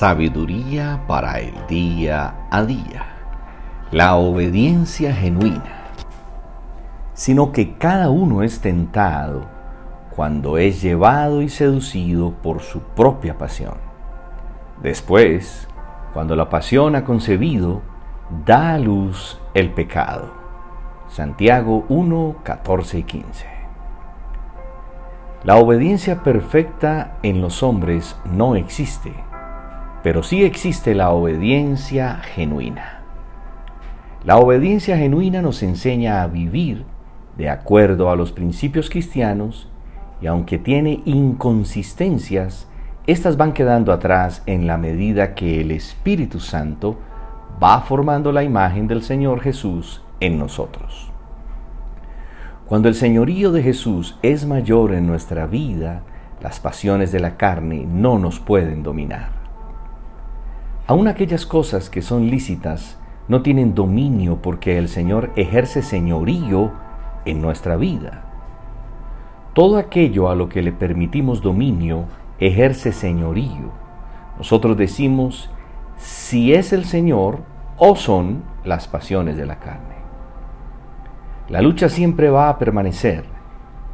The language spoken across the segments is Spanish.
Sabiduría para el día a día. La obediencia genuina. Sino que cada uno es tentado cuando es llevado y seducido por su propia pasión. Después, cuando la pasión ha concebido, da a luz el pecado. Santiago 1, 14 y 15. La obediencia perfecta en los hombres no existe pero sí existe la obediencia genuina. La obediencia genuina nos enseña a vivir de acuerdo a los principios cristianos y aunque tiene inconsistencias, estas van quedando atrás en la medida que el Espíritu Santo va formando la imagen del Señor Jesús en nosotros. Cuando el señorío de Jesús es mayor en nuestra vida, las pasiones de la carne no nos pueden dominar. Aún aquellas cosas que son lícitas no tienen dominio porque el Señor ejerce señorío en nuestra vida. Todo aquello a lo que le permitimos dominio ejerce señorío. Nosotros decimos si es el Señor o son las pasiones de la carne. La lucha siempre va a permanecer,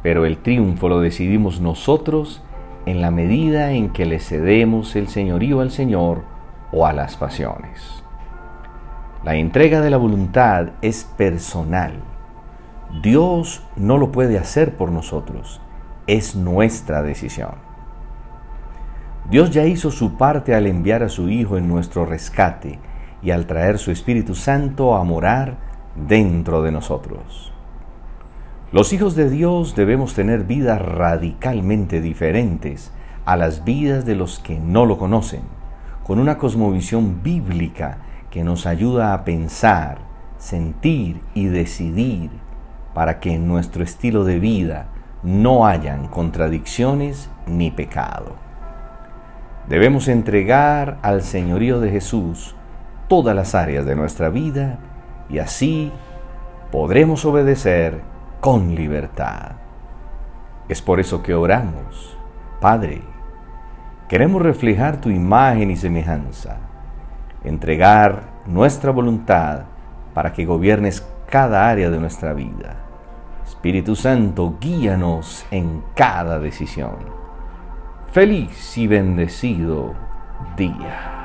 pero el triunfo lo decidimos nosotros en la medida en que le cedemos el señorío al Señor o a las pasiones. La entrega de la voluntad es personal. Dios no lo puede hacer por nosotros, es nuestra decisión. Dios ya hizo su parte al enviar a su Hijo en nuestro rescate y al traer su Espíritu Santo a morar dentro de nosotros. Los hijos de Dios debemos tener vidas radicalmente diferentes a las vidas de los que no lo conocen con una cosmovisión bíblica que nos ayuda a pensar, sentir y decidir para que en nuestro estilo de vida no hayan contradicciones ni pecado. Debemos entregar al señorío de Jesús todas las áreas de nuestra vida y así podremos obedecer con libertad. Es por eso que oramos, Padre, Queremos reflejar tu imagen y semejanza, entregar nuestra voluntad para que gobiernes cada área de nuestra vida. Espíritu Santo, guíanos en cada decisión. Feliz y bendecido día.